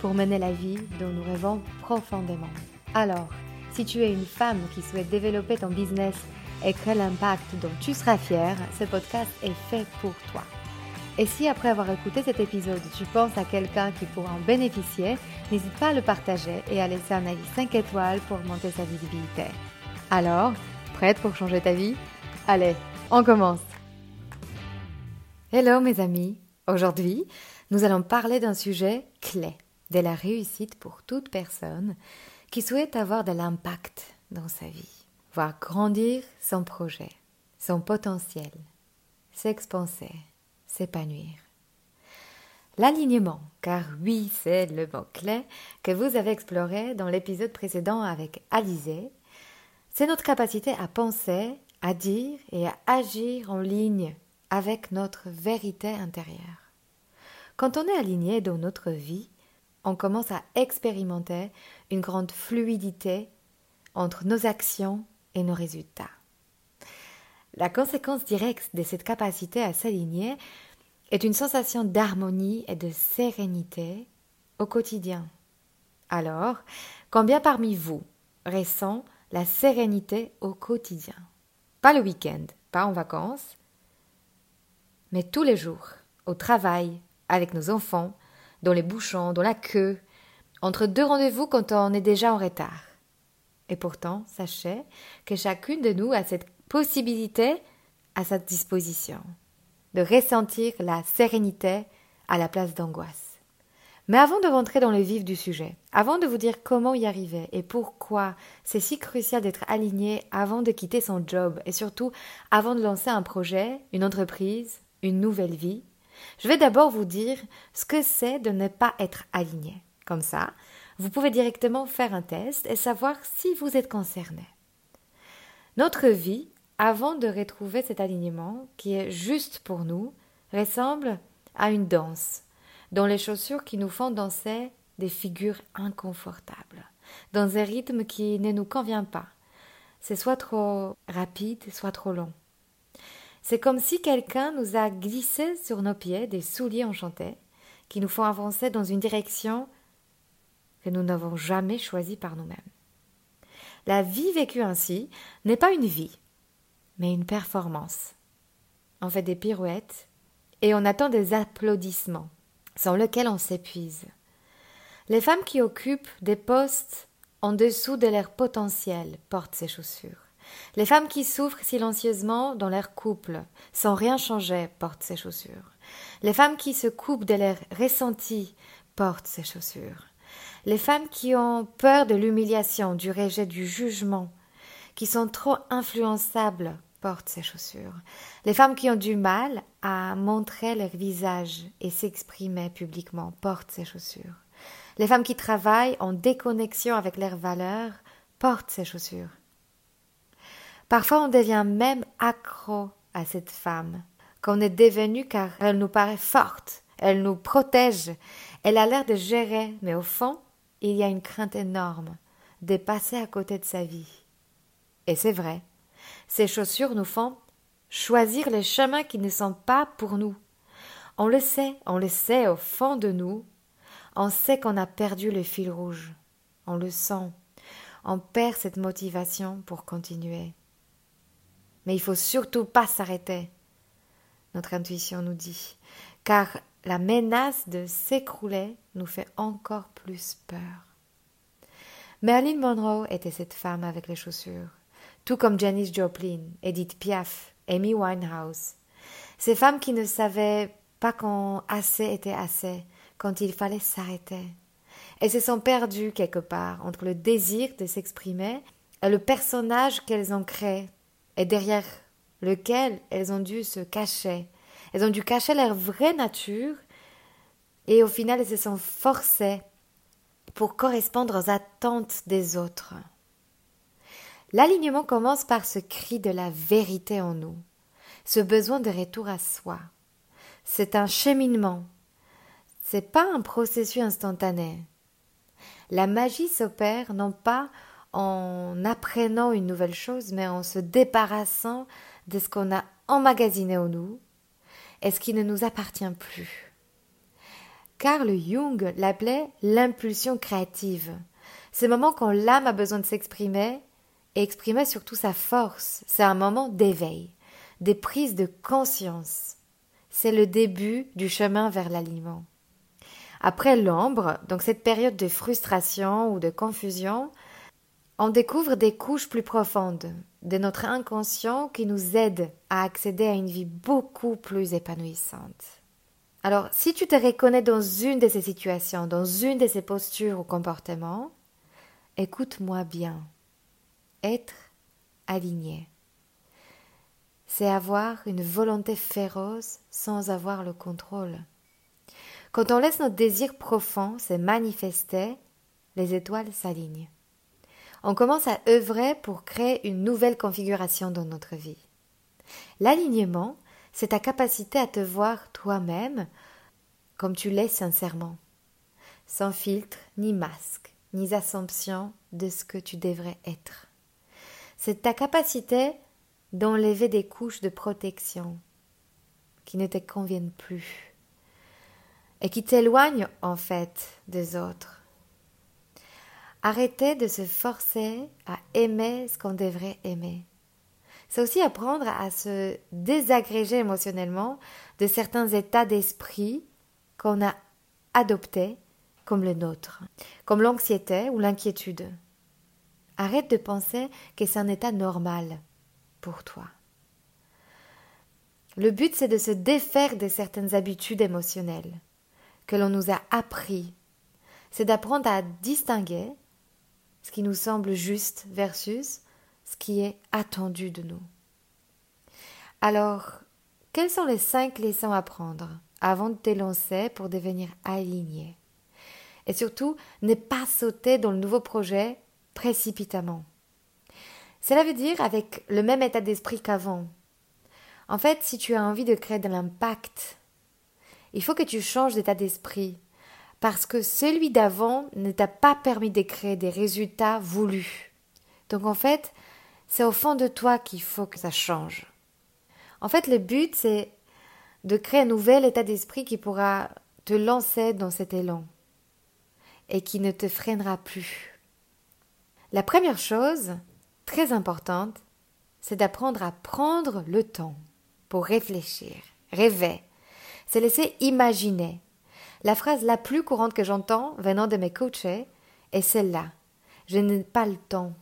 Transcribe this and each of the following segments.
pour mener la vie dont nous rêvons profondément. Alors, si tu es une femme qui souhaite développer ton business et créer l'impact dont tu seras fière, ce podcast est fait pour toi. Et si après avoir écouté cet épisode, tu penses à quelqu'un qui pourra en bénéficier, n'hésite pas à le partager et à laisser un avis 5 étoiles pour augmenter sa visibilité. Alors, prête pour changer ta vie? Allez, on commence Hello mes amis Aujourd'hui, nous allons parler d'un sujet clé de la réussite pour toute personne qui souhaite avoir de l'impact dans sa vie, voir grandir son projet, son potentiel, s'expanser, s'épanouir. L'alignement, car oui, c'est le mot clé que vous avez exploré dans l'épisode précédent avec Alizé, c'est notre capacité à penser, à dire et à agir en ligne avec notre vérité intérieure. Quand on est aligné dans notre vie, on commence à expérimenter une grande fluidité entre nos actions et nos résultats. La conséquence directe de cette capacité à s'aligner est une sensation d'harmonie et de sérénité au quotidien. Alors, combien parmi vous ressent la sérénité au quotidien? Pas le week-end, pas en vacances, mais tous les jours, au travail, avec nos enfants, dans les bouchons, dans la queue, entre deux rendez-vous quand on est déjà en retard. Et pourtant, sachez que chacune de nous a cette possibilité à sa disposition de ressentir la sérénité à la place d'angoisse. Mais avant de rentrer dans le vif du sujet, avant de vous dire comment y arriver et pourquoi c'est si crucial d'être aligné avant de quitter son job et surtout avant de lancer un projet, une entreprise, une nouvelle vie, je vais d'abord vous dire ce que c'est de ne pas être aligné. Comme ça, vous pouvez directement faire un test et savoir si vous êtes concerné. Notre vie, avant de retrouver cet alignement qui est juste pour nous, ressemble à une danse, dont les chaussures qui nous font danser des figures inconfortables, dans un rythme qui ne nous convient pas. C'est soit trop rapide, soit trop long. C'est comme si quelqu'un nous a glissé sur nos pieds des souliers enchantés qui nous font avancer dans une direction que nous n'avons jamais choisie par nous-mêmes. La vie vécue ainsi n'est pas une vie, mais une performance. On fait des pirouettes et on attend des applaudissements, sans lesquels on s'épuise. Les femmes qui occupent des postes en dessous de leur potentiel portent ces chaussures. Les femmes qui souffrent silencieusement dans leur couple, sans rien changer, portent ces chaussures. Les femmes qui se coupent de leur ressenti portent ces chaussures. Les femmes qui ont peur de l'humiliation, du rejet, du jugement, qui sont trop influençables, portent ces chaussures. Les femmes qui ont du mal à montrer leur visage et s'exprimer publiquement portent ces chaussures. Les femmes qui travaillent en déconnexion avec leurs valeurs portent ces chaussures. Parfois on devient même accro à cette femme, qu'on est devenu car elle nous paraît forte, elle nous protège, elle a l'air de gérer, mais au fond, il y a une crainte énorme de passer à côté de sa vie. Et c'est vrai, ces chaussures nous font choisir les chemins qui ne sont pas pour nous. On le sait, on le sait au fond de nous, on sait qu'on a perdu le fil rouge, on le sent, on perd cette motivation pour continuer. Mais il faut surtout pas s'arrêter. Notre intuition nous dit. Car la menace de s'écrouler nous fait encore plus peur. Marilyn Monroe était cette femme avec les chaussures, tout comme Janis Joplin, Edith Piaf, Amy Winehouse. Ces femmes qui ne savaient pas quand assez était assez, quand il fallait s'arrêter. Elles se sont perdues quelque part entre le désir de s'exprimer et le personnage qu'elles ont créé et derrière lequel elles ont dû se cacher. Elles ont dû cacher leur vraie nature et au final elles se sont forcées pour correspondre aux attentes des autres. L'alignement commence par ce cri de la vérité en nous, ce besoin de retour à soi. C'est un cheminement. C'est pas un processus instantané. La magie s'opère non pas en apprenant une nouvelle chose, mais en se débarrassant de ce qu'on a emmagasiné en nous et ce qui ne nous appartient plus. Carl Jung l'appelait l'impulsion créative. Ce moment quand l'âme a besoin de s'exprimer et exprimer surtout sa force. C'est un moment d'éveil, des prises de conscience. C'est le début du chemin vers l'aliment. Après l'ombre, donc cette période de frustration ou de confusion, on découvre des couches plus profondes de notre inconscient qui nous aident à accéder à une vie beaucoup plus épanouissante. Alors, si tu te reconnais dans une de ces situations, dans une de ces postures ou comportements, écoute-moi bien. Être aligné, c'est avoir une volonté féroce sans avoir le contrôle. Quand on laisse notre désir profond se manifester, les étoiles s'alignent. On commence à œuvrer pour créer une nouvelle configuration dans notre vie. L'alignement, c'est ta capacité à te voir toi-même comme tu l'es sincèrement, sans filtre, ni masque, ni assumption de ce que tu devrais être. C'est ta capacité d'enlever des couches de protection qui ne te conviennent plus et qui t'éloignent en fait des autres. Arrêtez de se forcer à aimer ce qu'on devrait aimer. C'est aussi apprendre à se désagréger émotionnellement de certains états d'esprit qu'on a adoptés comme le nôtre, comme l'anxiété ou l'inquiétude. Arrête de penser que c'est un état normal pour toi. Le but, c'est de se défaire de certaines habitudes émotionnelles que l'on nous a appris. C'est d'apprendre à distinguer ce qui nous semble juste versus ce qui est attendu de nous. Alors, quelles sont les cinq leçons à prendre avant de t'élancer pour devenir aligné? Et surtout, ne pas sauter dans le nouveau projet précipitamment. Cela veut dire avec le même état d'esprit qu'avant. En fait, si tu as envie de créer de l'impact, il faut que tu changes d'état d'esprit, parce que celui d'avant ne t'a pas permis de créer des résultats voulus. Donc en fait, c'est au fond de toi qu'il faut que ça change. En fait, le but, c'est de créer un nouvel état d'esprit qui pourra te lancer dans cet élan et qui ne te freinera plus. La première chose, très importante, c'est d'apprendre à prendre le temps pour réfléchir, rêver, se laisser imaginer. La phrase la plus courante que j'entends venant de mes coachés est celle-là. Je n'ai pas le temps.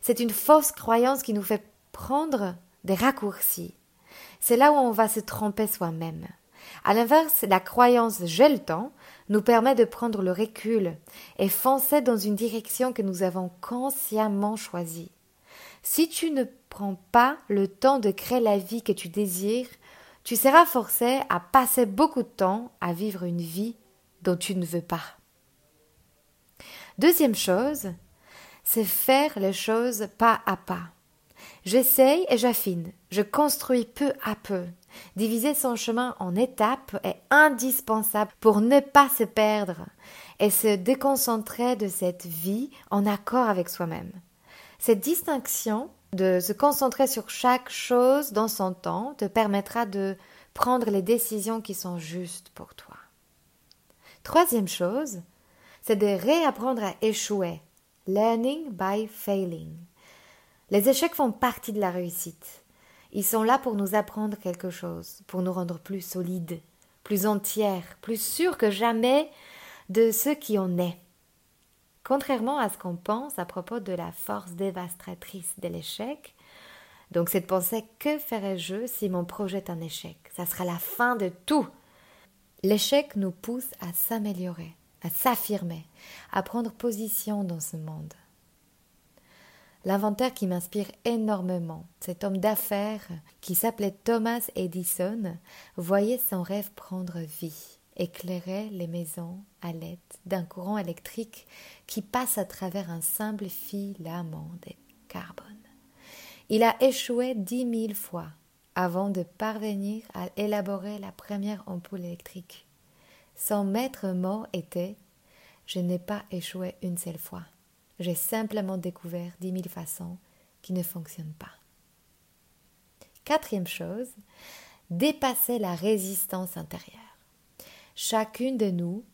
C'est une fausse croyance qui nous fait prendre des raccourcis. C'est là où on va se tromper soi-même. À l'inverse, la croyance j'ai le temps nous permet de prendre le recul et foncer dans une direction que nous avons consciemment choisie. Si tu ne prends pas le temps de créer la vie que tu désires, tu seras forcé à passer beaucoup de temps à vivre une vie dont tu ne veux pas. Deuxième chose, c'est faire les choses pas à pas. J'essaye et j'affine, je construis peu à peu. Diviser son chemin en étapes est indispensable pour ne pas se perdre et se déconcentrer de cette vie en accord avec soi-même. Cette distinction de se concentrer sur chaque chose dans son temps te permettra de prendre les décisions qui sont justes pour toi. Troisième chose, c'est de réapprendre à échouer. Learning by failing. Les échecs font partie de la réussite. Ils sont là pour nous apprendre quelque chose, pour nous rendre plus solides, plus entières, plus sûrs que jamais de ce qui en est. Contrairement à ce qu'on pense à propos de la force dévastatrice de l'échec, donc cette pensée que ferais-je si mon projet est un échec? Ça sera la fin de tout. L'échec nous pousse à s'améliorer, à s'affirmer, à prendre position dans ce monde. L'inventeur qui m'inspire énormément, cet homme d'affaires qui s'appelait Thomas Edison, voyait son rêve prendre vie. Éclairait les maisons à l'aide d'un courant électrique qui passe à travers un simple filament de carbone. Il a échoué dix mille fois avant de parvenir à élaborer la première ampoule électrique. Son maître mot était Je n'ai pas échoué une seule fois. J'ai simplement découvert dix mille façons qui ne fonctionnent pas. Quatrième chose, dépasser la résistance intérieure. Chacune de nous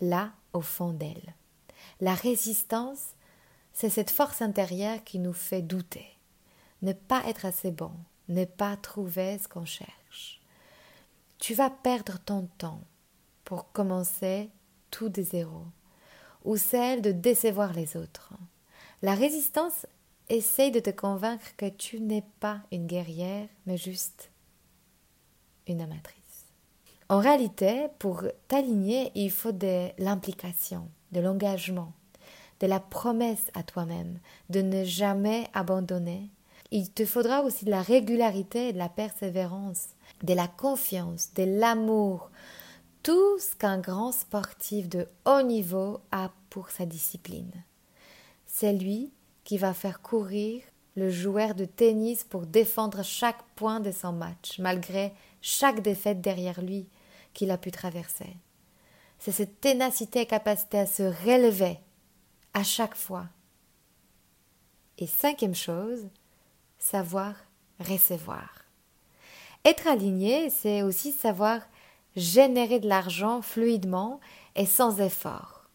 l'a au fond d'elle. La résistance, c'est cette force intérieure qui nous fait douter, ne pas être assez bon, ne pas trouver ce qu'on cherche. Tu vas perdre ton temps pour commencer tout de zéro, ou celle de décevoir les autres. La résistance essaye de te convaincre que tu n'es pas une guerrière, mais juste une amatrice. En réalité, pour t'aligner, il faut de l'implication, de l'engagement, de la promesse à toi-même de ne jamais abandonner. Il te faudra aussi de la régularité, de la persévérance, de la confiance, de l'amour, tout ce qu'un grand sportif de haut niveau a pour sa discipline. C'est lui qui va faire courir le joueur de tennis pour défendre chaque point de son match, malgré chaque défaite derrière lui qu'il a pu traverser. C'est cette ténacité et capacité à se relever à chaque fois. Et cinquième chose, savoir recevoir. Être aligné, c'est aussi savoir générer de l'argent fluidement et sans effort.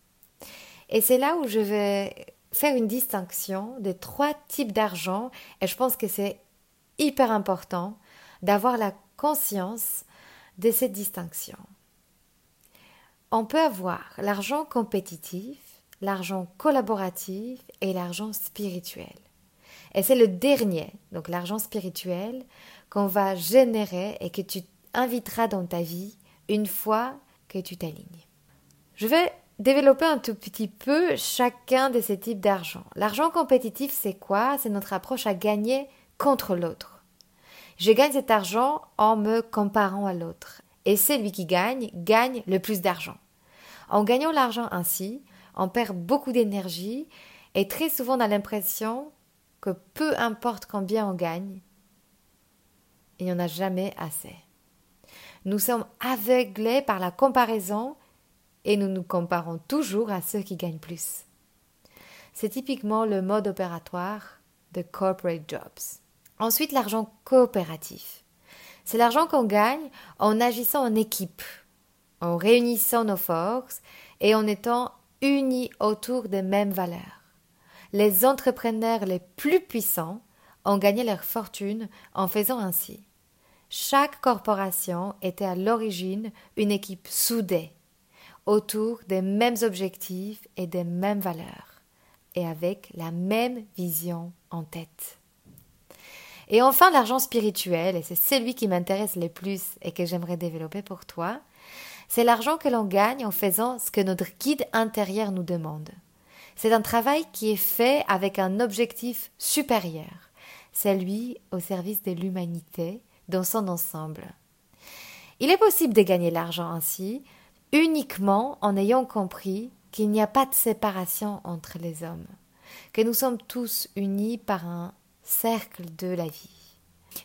Et c'est là où je vais faire une distinction des trois types d'argent et je pense que c'est hyper important d'avoir la conscience de cette distinction. On peut avoir l'argent compétitif, l'argent collaboratif et l'argent spirituel. Et c'est le dernier, donc l'argent spirituel, qu'on va générer et que tu inviteras dans ta vie une fois que tu t'alignes. Je vais développer un tout petit peu chacun de ces types d'argent. L'argent compétitif, c'est quoi? C'est notre approche à gagner contre l'autre. Je gagne cet argent en me comparant à l'autre. Et celui qui gagne, gagne le plus d'argent. En gagnant l'argent ainsi, on perd beaucoup d'énergie et très souvent on a l'impression que peu importe combien on gagne, il n'y en a jamais assez. Nous sommes aveuglés par la comparaison et nous nous comparons toujours à ceux qui gagnent plus. C'est typiquement le mode opératoire de corporate jobs. Ensuite, l'argent coopératif. C'est l'argent qu'on gagne en agissant en équipe, en réunissant nos forces et en étant unis autour des mêmes valeurs. Les entrepreneurs les plus puissants ont gagné leur fortune en faisant ainsi. Chaque corporation était à l'origine une équipe soudée, autour des mêmes objectifs et des mêmes valeurs, et avec la même vision en tête. Et enfin, l'argent spirituel, et c'est celui qui m'intéresse le plus et que j'aimerais développer pour toi, c'est l'argent que l'on gagne en faisant ce que notre guide intérieur nous demande. C'est un travail qui est fait avec un objectif supérieur, celui au service de l'humanité dans son ensemble. Il est possible de gagner l'argent ainsi uniquement en ayant compris qu'il n'y a pas de séparation entre les hommes, que nous sommes tous unis par un cercle de la vie.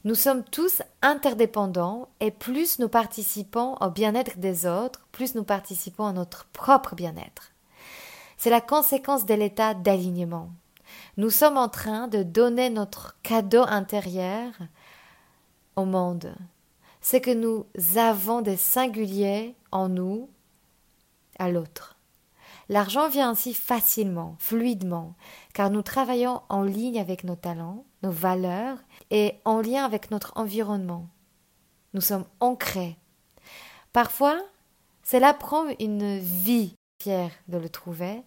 Nous sommes tous interdépendants et plus nous participons au bien-être des autres, plus nous participons à notre propre bien-être. C'est la conséquence de l'état d'alignement. Nous sommes en train de donner notre cadeau intérieur au monde. C'est que nous avons des singuliers en nous à l'autre. L'argent vient ainsi facilement, fluidement, car nous travaillons en ligne avec nos talents, nos valeurs et en lien avec notre environnement. Nous sommes ancrés. Parfois, cela prend une vie fière de le trouver,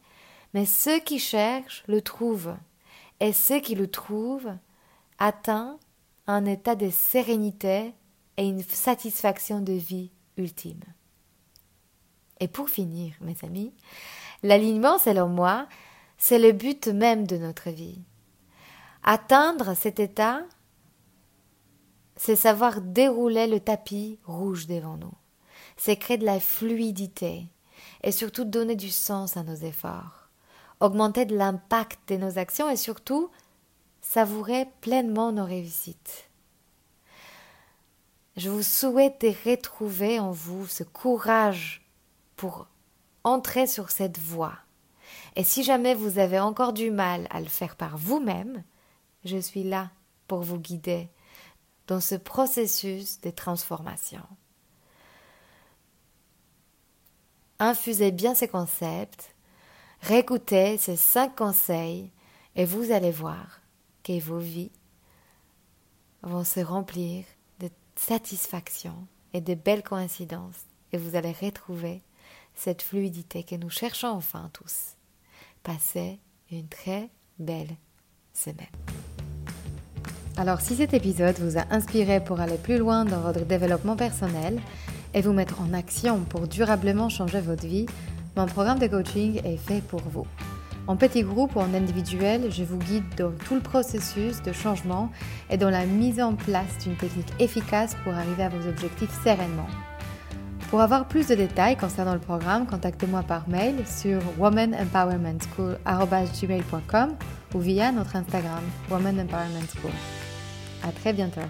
mais ceux qui cherchent le trouvent, et ceux qui le trouvent atteignent un état de sérénité et une satisfaction de vie ultime. Et pour finir, mes amis, l'alignement, selon moi, c'est le but même de notre vie. Atteindre cet état, c'est savoir dérouler le tapis rouge devant nous. c'est créer de la fluidité et surtout donner du sens à nos efforts, augmenter de l'impact de nos actions et surtout savourer pleinement nos réussites. Je vous souhaite de retrouver en vous ce courage pour entrer sur cette voie. Et si jamais vous avez encore du mal à le faire par vous-même, je suis là pour vous guider dans ce processus de transformation. Infusez bien ces concepts, réécoutez ces cinq conseils et vous allez voir que vos vies vont se remplir de satisfaction et de belles coïncidences et vous allez retrouver cette fluidité que nous cherchons enfin tous. Passez une très belle semaine. Alors si cet épisode vous a inspiré pour aller plus loin dans votre développement personnel et vous mettre en action pour durablement changer votre vie, mon programme de coaching est fait pour vous. En petit groupe ou en individuel, je vous guide dans tout le processus de changement et dans la mise en place d'une technique efficace pour arriver à vos objectifs sereinement. Pour avoir plus de détails concernant le programme, contactez-moi par mail sur womanempowermentschool.com ou via notre Instagram Woman Empowerment School. À très bientôt.